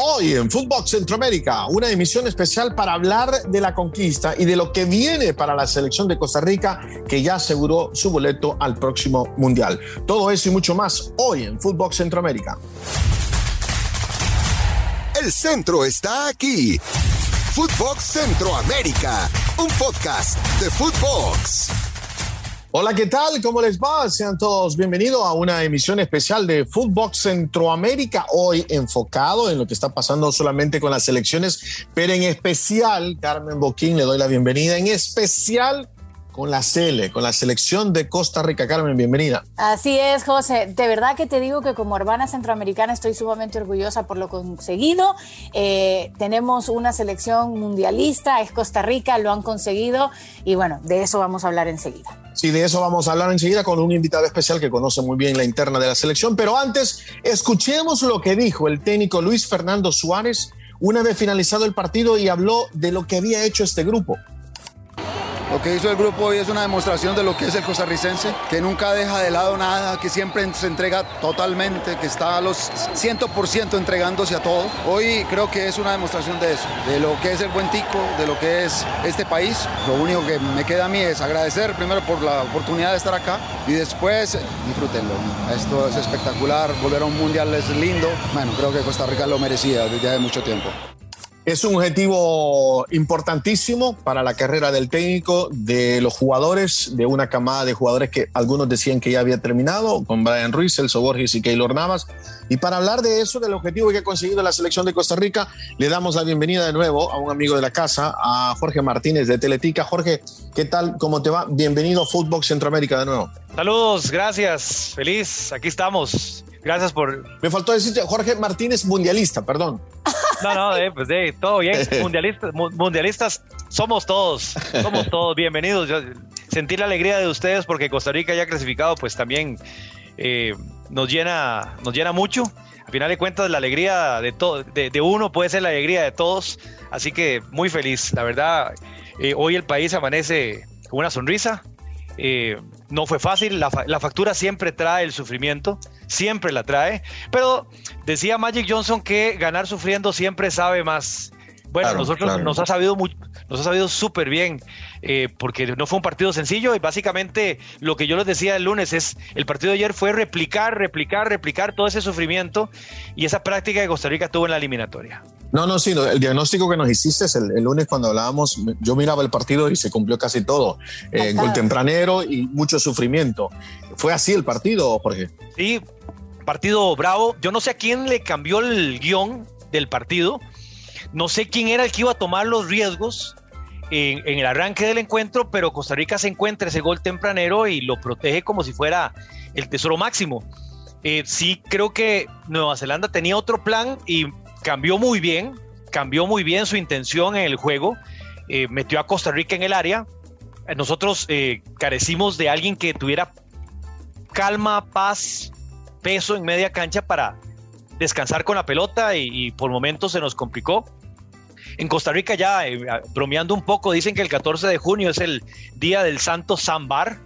Hoy en Fútbol Centroamérica, una emisión especial para hablar de la conquista y de lo que viene para la selección de Costa Rica, que ya aseguró su boleto al próximo Mundial. Todo eso y mucho más hoy en Fútbol Centroamérica. El centro está aquí. Footbox Centroamérica, un podcast de Footbox. Hola, ¿qué tal? ¿Cómo les va? Sean todos bienvenidos a una emisión especial de Footbox Centroamérica, hoy enfocado en lo que está pasando solamente con las elecciones, pero en especial, Carmen Boquín, le doy la bienvenida, en especial con la CELE, con la selección de Costa Rica. Carmen, bienvenida. Así es, José. De verdad que te digo que como hermana centroamericana estoy sumamente orgullosa por lo conseguido. Eh, tenemos una selección mundialista, es Costa Rica, lo han conseguido y bueno, de eso vamos a hablar enseguida. Sí, de eso vamos a hablar enseguida con un invitado especial que conoce muy bien la interna de la selección. Pero antes, escuchemos lo que dijo el técnico Luis Fernando Suárez una vez finalizado el partido y habló de lo que había hecho este grupo. Lo que hizo el grupo hoy es una demostración de lo que es el costarricense, que nunca deja de lado nada, que siempre se entrega totalmente, que está a los 100% entregándose a todo. Hoy creo que es una demostración de eso, de lo que es el buen tico, de lo que es este país. Lo único que me queda a mí es agradecer primero por la oportunidad de estar acá y después disfrútenlo. Esto es espectacular, volver a un mundial es lindo. Bueno, creo que Costa Rica lo merecía desde hace mucho tiempo. Es un objetivo importantísimo para la carrera del técnico, de los jugadores, de una camada de jugadores que algunos decían que ya había terminado, con Brian Ruiz, Celso Borges y Keylor Navas. Y para hablar de eso, del objetivo que ha conseguido la selección de Costa Rica, le damos la bienvenida de nuevo a un amigo de la casa, a Jorge Martínez de Teletica. Jorge, ¿qué tal? ¿Cómo te va? Bienvenido a Fútbol Centroamérica de nuevo. Saludos, gracias, feliz, aquí estamos. Gracias por... Me faltó decirte, Jorge Martínez, mundialista, perdón. No, no, eh, pues eh, todo bien. Mundialistas, mundialistas somos todos, somos todos bienvenidos. Yo, sentir la alegría de ustedes porque Costa Rica ya clasificado, pues también eh, nos, llena, nos llena mucho. Al final de cuentas, la alegría de, de, de, uno puede ser la alegría de todos. Así que muy feliz. La verdad, eh, hoy el país amanece con una sonrisa. Eh, no fue fácil, la, la, factura siempre trae el sufrimiento, siempre la trae, pero decía Magic Johnson que ganar sufriendo siempre sabe más. Bueno, claro, nosotros claro. nos ha sabido muy, nos ha sabido súper bien, eh, porque no fue un partido sencillo y básicamente lo que yo les decía el lunes es, el partido de ayer fue replicar, replicar, replicar todo ese sufrimiento y esa práctica que Costa Rica tuvo en la eliminatoria. No, no, sí, el diagnóstico que nos hiciste es el, el, lunes cuando hablábamos, yo miraba el partido y se cumplió casi todo. Eh, gol tempranero y mucho sufrimiento. ¿Fue así el partido, Jorge? Sí, partido bravo. Yo no sé a quién le cambió el guion del partido. No sé quién era el que iba a tomar los riesgos en, en el arranque del encuentro, pero Costa Rica se encuentra ese gol tempranero y lo protege como si fuera el tesoro máximo. Eh, sí, creo que Nueva Zelanda tenía otro plan y cambió muy bien, cambió muy bien su intención en el juego, eh, metió a Costa Rica en el área. Nosotros eh, carecimos de alguien que tuviera calma, paz, peso en media cancha para descansar con la pelota y, y por momentos se nos complicó. En Costa Rica ya, eh, bromeando un poco, dicen que el 14 de junio es el día del Santo Zambar,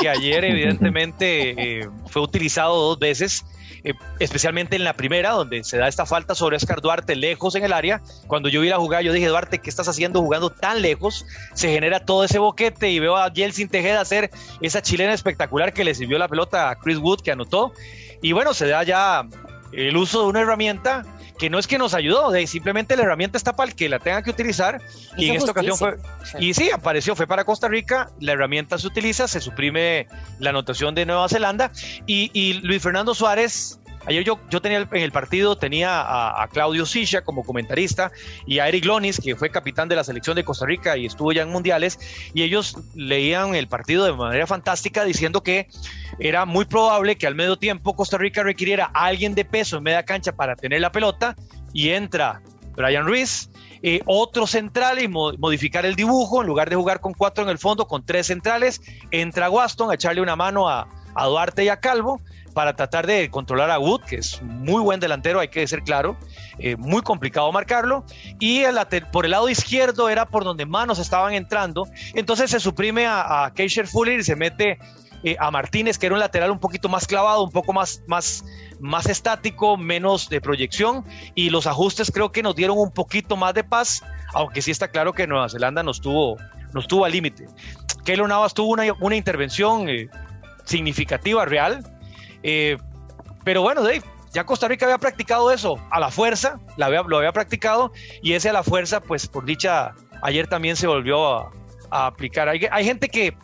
que ayer evidentemente fue utilizado dos veces eh, especialmente en la primera, donde se da esta falta sobre Oscar Duarte lejos en el área. Cuando yo vi la jugada, yo dije, Duarte, ¿qué estás haciendo jugando tan lejos? Se genera todo ese boquete y veo a Jelsin Tejeda hacer esa chilena espectacular que le sirvió la pelota a Chris Wood, que anotó. Y bueno, se da ya el uso de una herramienta que no es que nos ayudó, de simplemente la herramienta está para el que la tenga que utilizar y en esta ocasión fue y sí apareció fue para Costa Rica, la herramienta se utiliza, se suprime la anotación de Nueva Zelanda y, y Luis Fernando Suárez Ayer yo, yo tenía en el partido, tenía a, Claudio Sisha como comentarista y a Eric Lonis, que fue capitán de la selección de Costa Rica y estuvo ya en mundiales, y ellos leían el partido de manera fantástica diciendo que era muy probable que al medio tiempo Costa Rica requiriera a alguien de peso en media cancha para tener la pelota y entra Brian Ruiz, eh, otro central y mo modificar el dibujo, en lugar de jugar con cuatro en el fondo, con tres centrales, entra Waston a echarle una mano a Duarte y a Calvo para tratar de controlar a Wood, que es muy buen delantero, hay que ser claro, eh, muy complicado marcarlo, y el, por el lado izquierdo era por donde manos estaban entrando, entonces se suprime a, a Keisher Fuller y se mete eh, a Martínez, que era un lateral un poquito más clavado, un poco más, más, más estático, menos de proyección, y los ajustes creo que nos dieron un poquito más de paz, aunque sí está claro que Nueva Zelanda nos tuvo, nos tuvo al límite. Keylor Navas tuvo una, una intervención eh, significativa, real, eh, pero bueno, Dave, ya Costa Rica había practicado eso a la fuerza, lo había practicado, y ese a la fuerza, pues por dicha, ayer también se volvió a, aplicar. Hay, gente que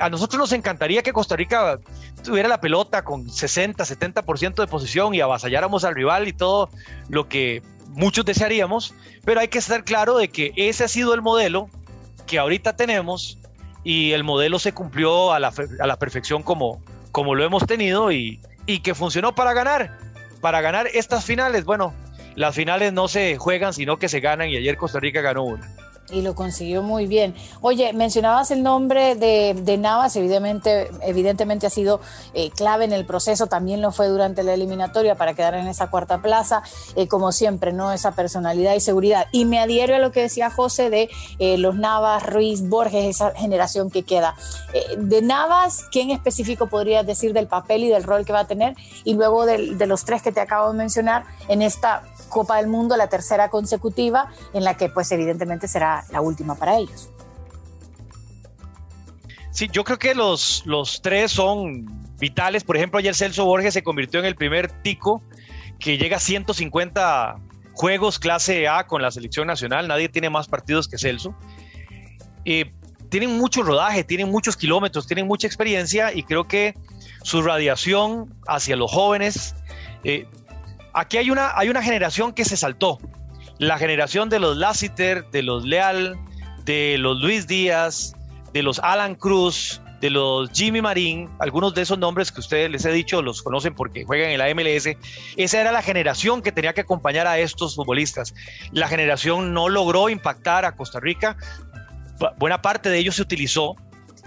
a nosotros nos encantaría que Costa Rica tuviera la pelota con 60, 70% de posición y avasalláramos al rival y todo lo que muchos desearíamos, pero hay que estar claro de que ese ha sido el modelo que ahorita tenemos y el modelo se cumplió a la perfección como, como lo hemos tenido y, y que funcionó para ganar, para ganar estas finales. Bueno, las finales no se juegan, sino que se ganan y ayer Costa Rica ganó una y lo consiguió muy bien. Oye, mencionabas el nombre de, Navas, evidentemente, evidentemente ha sido eh, clave en el proceso, también lo fue durante la eliminatoria para quedar en esa cuarta plaza, eh, como siempre, ¿no? Esa personalidad y seguridad. Y me adhiero a lo que decía José de eh, los Navas, Ruiz, Borges, esa generación que queda. de Navas, ¿quién específico podrías decir del papel y del rol que va a tener? Y luego de, de los tres que te acabo de mencionar en esta Copa del Mundo, la tercera consecutiva, en la que pues evidentemente será la última para ellos. Sí, yo creo que los, los tres son vitales. Por ejemplo, ayer Celso Borges se convirtió en el primer tico que llega a 150 juegos clase A con la selección nacional. Nadie tiene más partidos que Celso. Eh, tienen mucho rodaje, tienen muchos kilómetros, tienen mucha experiencia y creo que su radiación hacia los jóvenes eh, aquí hay una, hay una generación que se saltó. La generación de los Lassiter, de los Leal, de los Luis Díaz, de los Alan Cruz, de los Jimmy Marín, algunos de esos nombres que ustedes les he dicho los conocen porque juegan en la MLS, esa era la generación que tenía que acompañar a estos futbolistas. La generación no logró impactar a Costa Rica, buena parte de ellos se utilizó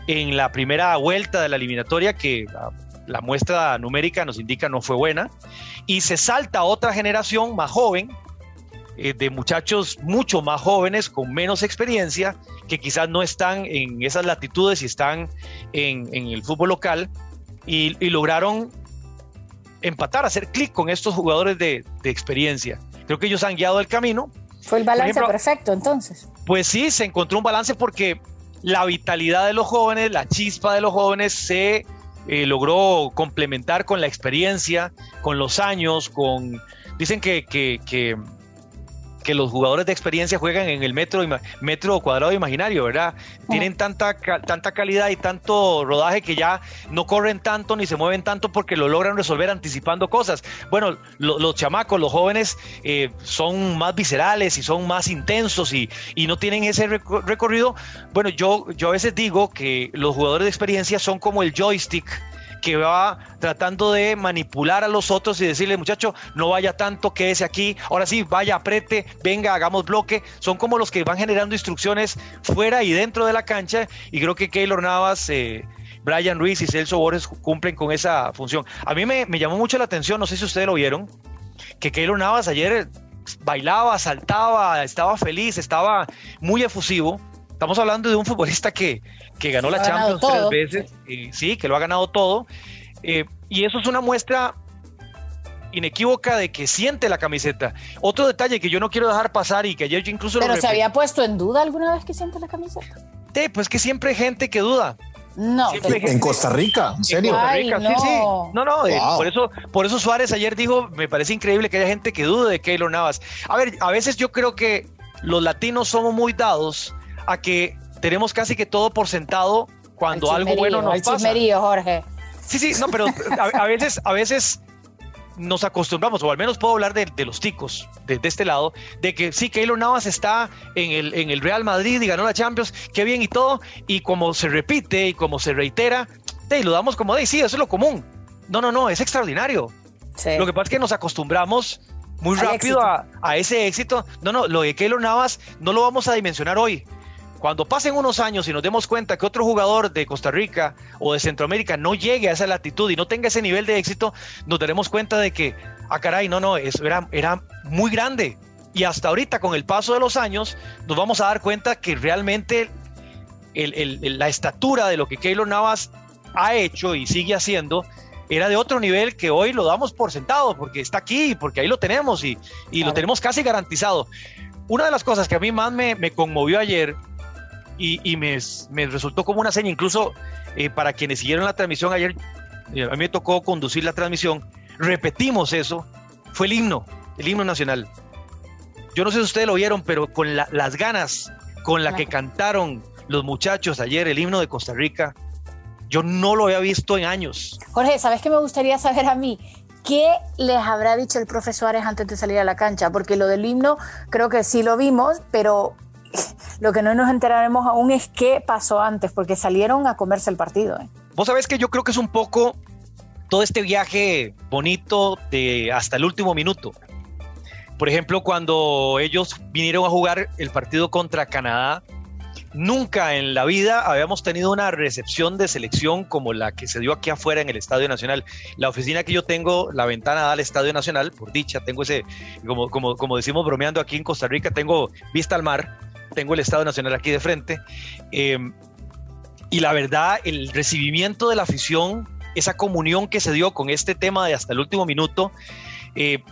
en la primera vuelta de la eliminatoria que la muestra numérica nos indica no fue buena, y se salta otra generación más joven, eh, de muchachos mucho más jóvenes, con menos experiencia, que quizás no están en esas latitudes y están en, el fútbol local, y, lograron empatar, hacer clic con estos jugadores de, experiencia. Creo que ellos han guiado el camino. Fue el balance perfecto entonces. Pues sí, se encontró un balance porque la vitalidad de los jóvenes, la chispa de los jóvenes se eh, logró complementar con la experiencia, con los años, con... Dicen que, que, que que los jugadores de experiencia juegan en el metro, metro cuadrado imaginario, ¿verdad? Tienen tanta, tanta calidad y tanto rodaje que ya no corren tanto ni se mueven tanto porque lo logran resolver anticipando cosas. Bueno, los chamacos, los jóvenes eh, son más viscerales y son más intensos y, y no tienen ese recorrido. Bueno, yo, yo a veces digo que los jugadores de experiencia son como el joystick que va tratando de manipular a los otros y decirle, muchacho, no vaya tanto, quédese aquí, ahora sí, vaya, aprete, venga, hagamos bloque. Son como los que van generando instrucciones fuera y dentro de la cancha y creo que Keylor Navas... Eh, Brian Ruiz y Celso Borges cumplen con esa función. A mí me, llamó mucho la atención, no sé si ustedes lo vieron, que Keylor Navas ayer bailaba, saltaba, estaba feliz, estaba muy efusivo. Estamos hablando de un futbolista que, que ganó la Champions tres veces, sí, que lo ha ganado todo. Eh, y eso es una muestra inequívoca de que siente la camiseta. Otro detalle que yo no quiero dejar pasar y que ayer yo incluso... ¿Pero se había puesto en duda alguna vez que siente la camiseta? Sí, pues que siempre hay gente que duda. No, en Costa Rica, ¿en serio? En Costa Rica, sí, sí. No, no, eh, por eso, por eso Suárez ayer dijo, me parece increíble que haya gente que dude de Keylor Navas. A ver, a veces yo creo que los latinos somos muy dados a que tenemos casi que todo por sentado cuando algo bueno nos pasa. Jorge. Sí, sí, no, pero a, veces, a veces nos acostumbramos, o al menos puedo hablar de, los ticos, de, este lado, de que sí, Keylor Navas está en el, en el Real Madrid y ganó la Champions, qué bien y todo, y como se repite y como se reitera, te lo damos como de, sí, eso es lo común. No, no, no, es extraordinario. Lo que pasa es que nos acostumbramos muy rápido a, a, ese éxito. No, no, lo de Keylor Navas no lo vamos a dimensionar hoy. Cuando pasen unos años y nos demos cuenta que otro jugador de Costa Rica o de Centroamérica no llegue a esa latitud y no tenga ese nivel de éxito, nos daremos cuenta de que, ah, caray, no, no, eso era, era muy grande. Y hasta ahorita, con el paso de los años, nos vamos a dar cuenta que realmente la estatura de lo que Keylor Navas ha hecho y sigue haciendo era de otro nivel que hoy lo damos por sentado, porque está aquí, porque ahí lo tenemos y, y lo tenemos casi garantizado. Una de las cosas que a mí más me, me conmovió ayer y, y me, me, resultó como una seña, incluso eh, para quienes siguieron la transmisión ayer, eh, a mí me tocó conducir la transmisión, repetimos eso, fue el himno, el himno nacional. Yo no sé si ustedes lo vieron, pero con la, las ganas con la que cantaron los muchachos ayer el himno de Costa Rica, yo no lo había visto en años. Jorge, ¿sabes qué me gustaría saber a mí? ¿Qué les habrá dicho el profesor Suárez antes de salir a la cancha? Porque lo del himno creo que sí lo vimos, pero lo que no nos enteraremos aún es qué pasó antes, porque salieron a comerse el partido. ¿eh? Vos sabés que yo creo que es un poco todo este viaje bonito de hasta el último minuto. Por ejemplo, cuando ellos vinieron a jugar el partido contra Canadá, Nunca en la vida habíamos tenido una recepción de selección como la que se dio aquí afuera en el Estadio Nacional. La oficina que yo tengo, la ventana da al Estadio Nacional, por dicha, tengo ese, como, como, como decimos bromeando aquí en Costa Rica, tengo vista al mar, tengo el Estadio Nacional aquí de frente. Eh, y la verdad, el recibimiento de la afición, esa comunión que se dio con este tema de hasta el último minuto, eh,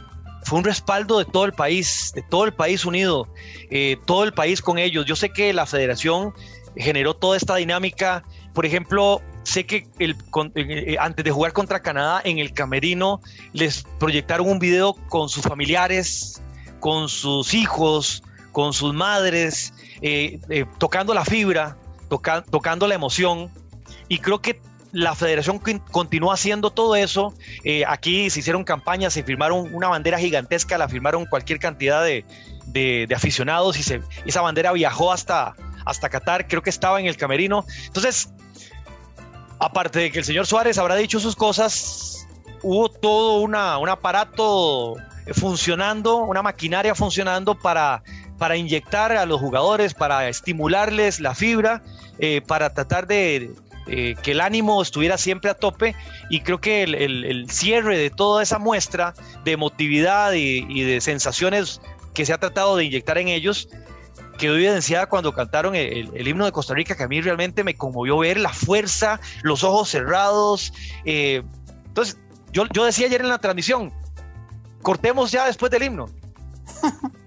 fue un respaldo de todo el país, de todo el país unido, eh, todo el país con ellos. Yo sé que la federación generó toda esta dinámica. Por ejemplo, sé que antes de jugar contra Canadá en el camerino les proyectaron un video con sus familiares, con sus hijos, con sus madres, eh, tocando la fibra, tocando la emoción. Y creo que la federación continuó haciendo todo eso. Eh, aquí se hicieron campañas, se firmaron una bandera gigantesca, la firmaron cualquier cantidad de, aficionados y se, esa bandera viajó hasta, hasta Qatar, creo que estaba en el camerino. Entonces, aparte de que el señor Suárez habrá dicho sus cosas, hubo todo una, un aparato funcionando, una maquinaria funcionando para, para inyectar a los jugadores, para estimularles la fibra, eh, para tratar de, eh, que el ánimo estuviera siempre a tope y creo que el, cierre de toda esa muestra de emotividad y, de sensaciones que se ha tratado de inyectar en ellos quedó evidenciada cuando cantaron el, himno de Costa Rica, que a mí realmente me conmovió ver la fuerza, los ojos cerrados. Eh, entonces, yo, yo decía ayer en la transmisión, cortemos ya después del himno.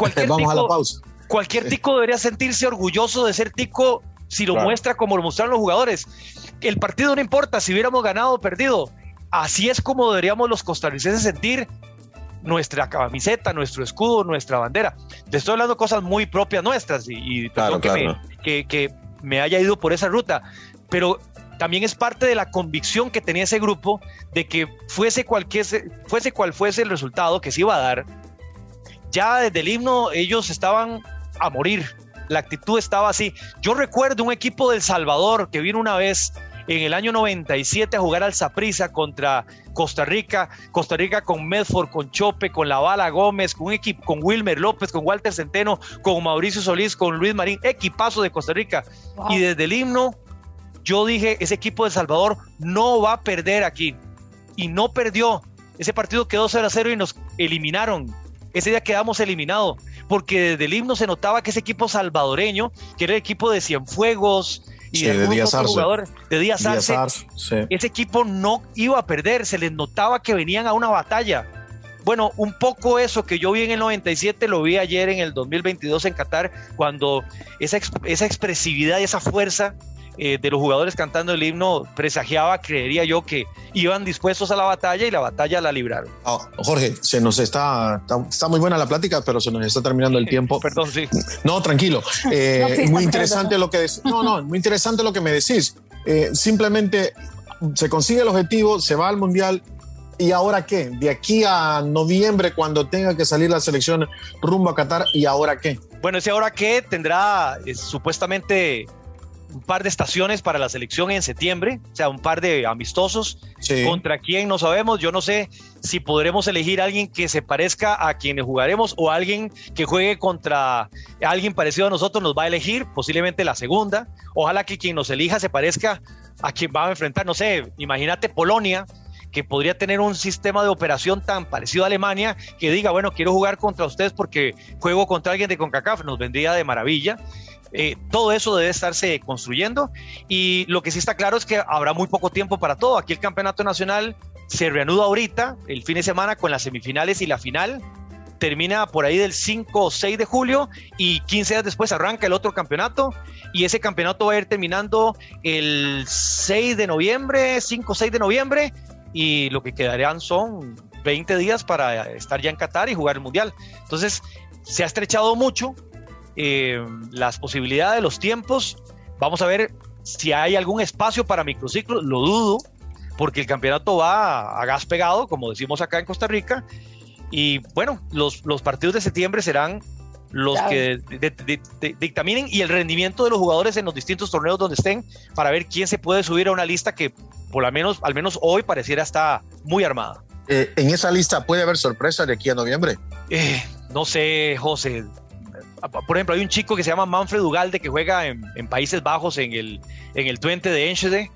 Cualquier Vamos a la pausa. Cualquier tico debería sentirse orgulloso de ser tico si lo muestra como lo mostraron los jugadores. El partido no importa si hubiéramos ganado o perdido. Así es como deberíamos los costarricenses sentir nuestra camiseta, nuestro escudo, nuestra bandera. Te estoy hablando cosas muy propias nuestras y, que, que, me haya ido por esa ruta, pero también es parte de la convicción que tenía ese grupo de que fuese, cualquier, fuese cual fuese el resultado que se iba a dar, ya desde el himno ellos estaban a morir, la actitud estaba así. Yo recuerdo un equipo del Salvador que vino una vez en el año 97 a jugar al Saprissa contra Costa Rica, Costa Rica con Medford, con Chope, con La Bala Gómez, con un equipo, con Wilmer López, con Walter Centeno, con Mauricio Solís, con Luis Marín, equipazo de Costa Rica. Y desde el himno, yo dije, ese equipo de Salvador no va a perder aquí. Y no perdió. Ese partido quedó 0 a 0 y nos eliminaron. Ese día quedamos eliminados porque desde el himno se notaba que ese equipo salvadoreño, que era el equipo de Cienfuegos y de, Díaz jugadores, de Díaz Arce, ese equipo no iba a perder, se les notaba que venían a una batalla. Bueno, un poco eso que yo vi en el 97 lo vi ayer en el 2022 en Qatar, cuando esa, esa expresividad y esa fuerza eh, de los jugadores cantando el himno presagiaba, creería yo, que iban dispuestos a la batalla y la batalla la libraron. Ah, Jorge, se nos está, está, muy buena la plática, pero se nos está terminando el tiempo. Perdón, sí. No, tranquilo. Eh, muy interesante lo que no, no, muy interesante lo que me decís. Eh, simplemente se consigue el objetivo, se va al mundial ¿Y ahora qué? De aquí a noviembre, cuando tenga que salir la selección rumbo a Qatar, ¿y ahora qué? Bueno, ese ahora qué tendrá supuestamente un par de estaciones para la selección en septiembre, o sea, un par de amistosos. ¿Contra quién? No sabemos. Yo no sé si podremos elegir a alguien que se parezca a quienes jugaremos o alguien que juegue contra alguien parecido a nosotros nos va a elegir, posiblemente la segunda. Ojalá que quien nos elija se parezca a quien va a enfrentar, no sé, imagínate Polonia, que podría tener un sistema de operación tan parecido a Alemania que diga, bueno, quiero jugar contra ustedes porque juego contra alguien de CONCACAF, nos vendría de maravilla. Eh, todo eso debe estarse construyendo y lo que sí está claro es que habrá muy poco tiempo para todo. Aquí el campeonato nacional se reanuda ahorita, el fin de semana, con las semifinales y la final. Termina por ahí del 5 o 6 de julio y 15 días después arranca el otro campeonato y ese campeonato va a ir terminando el 6 de noviembre, 5 o 6 de noviembre y lo que quedarían son 20 días para estar ya en Qatar y jugar el Mundial. Entonces, se ha estrechado mucho eh, las posibilidades, los tiempos. Vamos a ver si hay algún espacio para microciclos, lo dudo, porque el campeonato va a, gas pegado, como decimos acá en Costa Rica. Y bueno, los, los partidos de septiembre serán los que dictaminen y el rendimiento de los jugadores en los distintos torneos donde estén para ver quién se puede subir a una lista que por lo menos, al menos hoy pareciera está muy armada. Eh, ¿En esa lista puede haber sorpresas de aquí a noviembre? Eh, no sé, José. Por ejemplo, hay un chico que se llama Manfred Ugalde que juega en, Países Bajos en el, en el Twente de Enschede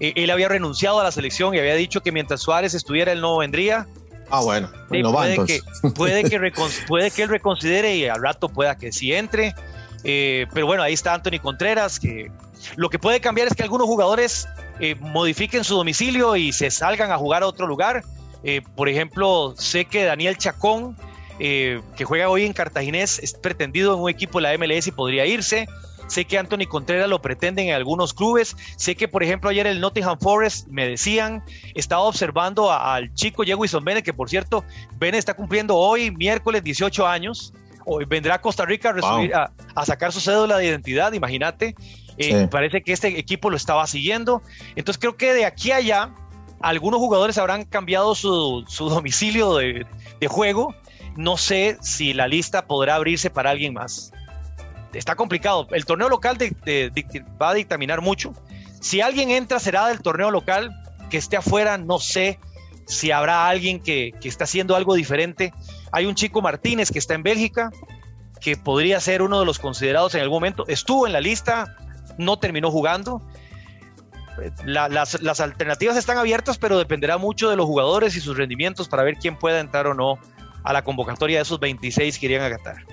eh, él había renunciado a la selección y había dicho que mientras Suárez estuviera, él no vendría. Ah, bueno, puede, que, puede, que puede que él reconsidere y al rato pueda que sí entre. Eh, pero bueno, ahí está Anthony Contreras, que lo que puede cambiar es que algunos jugadores eh, modifiquen su domicilio y se salgan a jugar a otro lugar. por ejemplo, sé que Daniel Chacón, que juega hoy en Cartaginés, es pretendido en un equipo de la MLS y podría irse. Sé que Anthony Contreras lo pretenden en algunos clubes. Sé que, por ejemplo, ayer el Nottingham Forest me decían, estaba observando al chico Jewison Bennett, que por cierto, Bennett está cumpliendo hoy, miércoles, 18 años. Hoy vendrá a Costa Rica a, sacar su cédula de identidad, imagínate. Eh, parece que este equipo lo estaba siguiendo. Entonces creo que de aquí a allá, algunos jugadores habrán cambiado su, domicilio de, de juego. No sé si la lista podrá abrirse para alguien más está complicado. El torneo local va a dictaminar mucho. Si alguien entra, será del torneo local. Que esté afuera, no sé si habrá alguien que, está haciendo algo diferente. Hay un chico Martínez que está en Bélgica, que podría ser uno de los considerados en algún momento. Estuvo en la lista, no terminó jugando. las, las, alternativas están abiertas, pero dependerá mucho de los jugadores y sus rendimientos para ver quién pueda entrar o no a la convocatoria de esos 26 que irían a Qatar.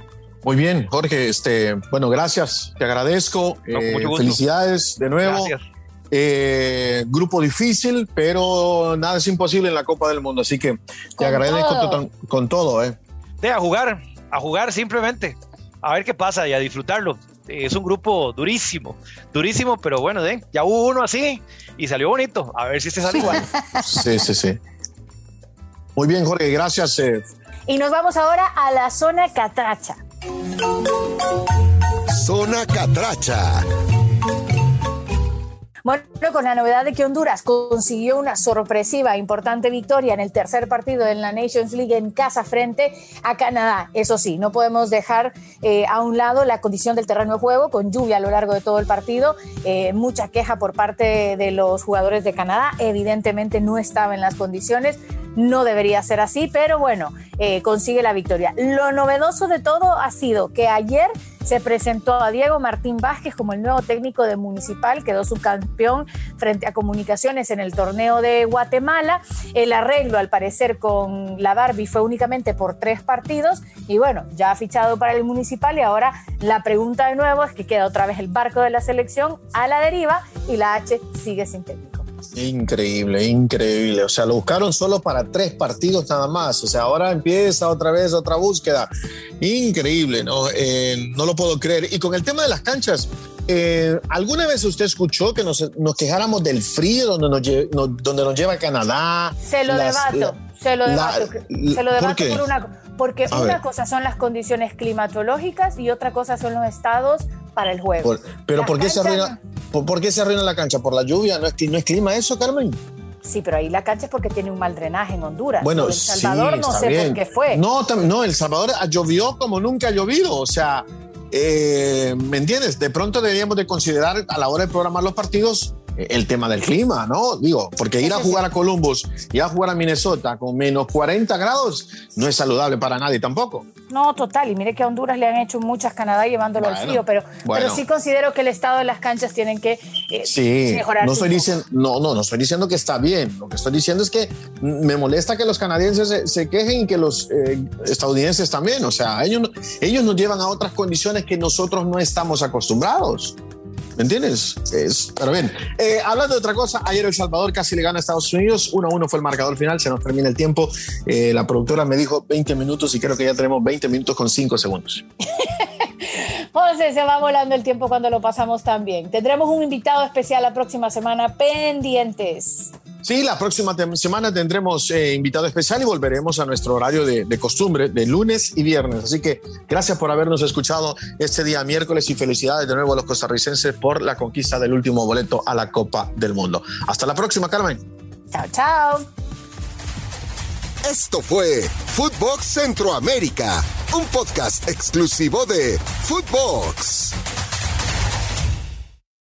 Muy bien, Jorge. Este, bueno, gracias. Te agradezco. Eh, felicidades de nuevo. Gracias. Eh, grupo difícil, pero nada es imposible en la Copa del Mundo. Así que te agradezco con todo. Eh. De a jugar, a jugar simplemente. A ver qué pasa y a disfrutarlo. Es un grupo durísimo, durísimo, pero bueno, ¿eh? ya hubo uno así y salió bonito. A ver si este sale igual. Sí, sí, sí. Muy bien, Jorge, gracias. Eh. Y nos vamos ahora a la zona catracha. Zona Catracha. Bueno, con la novedad de que Honduras consiguió una sorpresiva, importante victoria en el tercer partido de la Nations League en casa frente a Canadá. Eso sí, no podemos dejar eh, a un lado la condición del terreno de juego, con lluvia a lo largo de todo el partido, eh, mucha queja por parte de los jugadores de Canadá. Evidentemente no estaba en las condiciones, no debería ser así, pero bueno, eh, consigue la victoria. Lo novedoso de todo ha sido que ayer se presentó a Diego Martín Vázquez como el nuevo técnico de Municipal, quedó subcampeón frente a Comunicaciones en el torneo de Guatemala. El arreglo, al parecer, con la Barbie fue únicamente por tres partidos y bueno, ya ha fichado para el Municipal y ahora la pregunta de nuevo es que queda otra vez el barco de la selección a la deriva y la H sigue sin técnico. Increíble, increíble. O sea, lo buscaron solo para tres partidos nada más. O sea, ahora empieza otra vez otra búsqueda. Increíble, ¿no? Eh, no lo puedo creer. Y con el tema de las canchas, eh, ¿alguna vez usted escuchó que nos, quejáramos del frío donde nos, donde nos lleva Canadá? Se lo debato, se lo debato. se lo debato por, una porque una cosa son las condiciones climatológicas y otra cosa son los estados para el juego. pero ¿por qué, se arruina, por, qué se arruina la cancha? ¿Por la lluvia? ¿No es, ¿No es clima eso, Carmen? Sí, pero ahí la cancha es porque tiene un mal drenaje en Honduras. Bueno, El Salvador no sé por qué fue. No, no, El Salvador llovió como nunca ha llovido. O sea, eh, ¿me entiendes? De pronto deberíamos de considerar a la hora de programar los partidos el tema del clima, ¿no? Digo, porque ir a jugar a Columbus y a jugar a Minnesota con menos 40 grados no es saludable para nadie tampoco. No, total. Y mire que a Honduras le han hecho muchas Canadá llevándolo al frío, pero, pero sí considero que el estado de las canchas tienen que eh, sí, mejorar. No estoy diciendo, no, no, no estoy diciendo que está bien. Lo que estoy diciendo es que me molesta que los canadienses se, quejen y que los eh, estadounidenses también. O sea, ellos, ellos nos llevan a otras condiciones que nosotros no estamos acostumbrados. ¿Me entiendes? Es, pero bien, eh, hablando de otra cosa, ayer El Salvador casi le gana a Estados Unidos. 1-1 fue el marcador final, se nos termina el tiempo. Eh, la productora me dijo 20 minutos y creo que ya tenemos 20 minutos con 5 segundos. José, se va volando el tiempo cuando lo pasamos tan bien. Tendremos un invitado especial la próxima semana, pendientes. Sí, la próxima semana tendremos eh, invitado especial y volveremos a nuestro horario de, costumbre de lunes y viernes. Así que gracias por habernos escuchado este día miércoles y felicidades de nuevo a los costarricenses por la conquista del último boleto a la Copa del Mundo. Hasta la próxima, Carmen. Chao, chao. Esto fue Footbox Centroamérica, un podcast exclusivo de Footbox.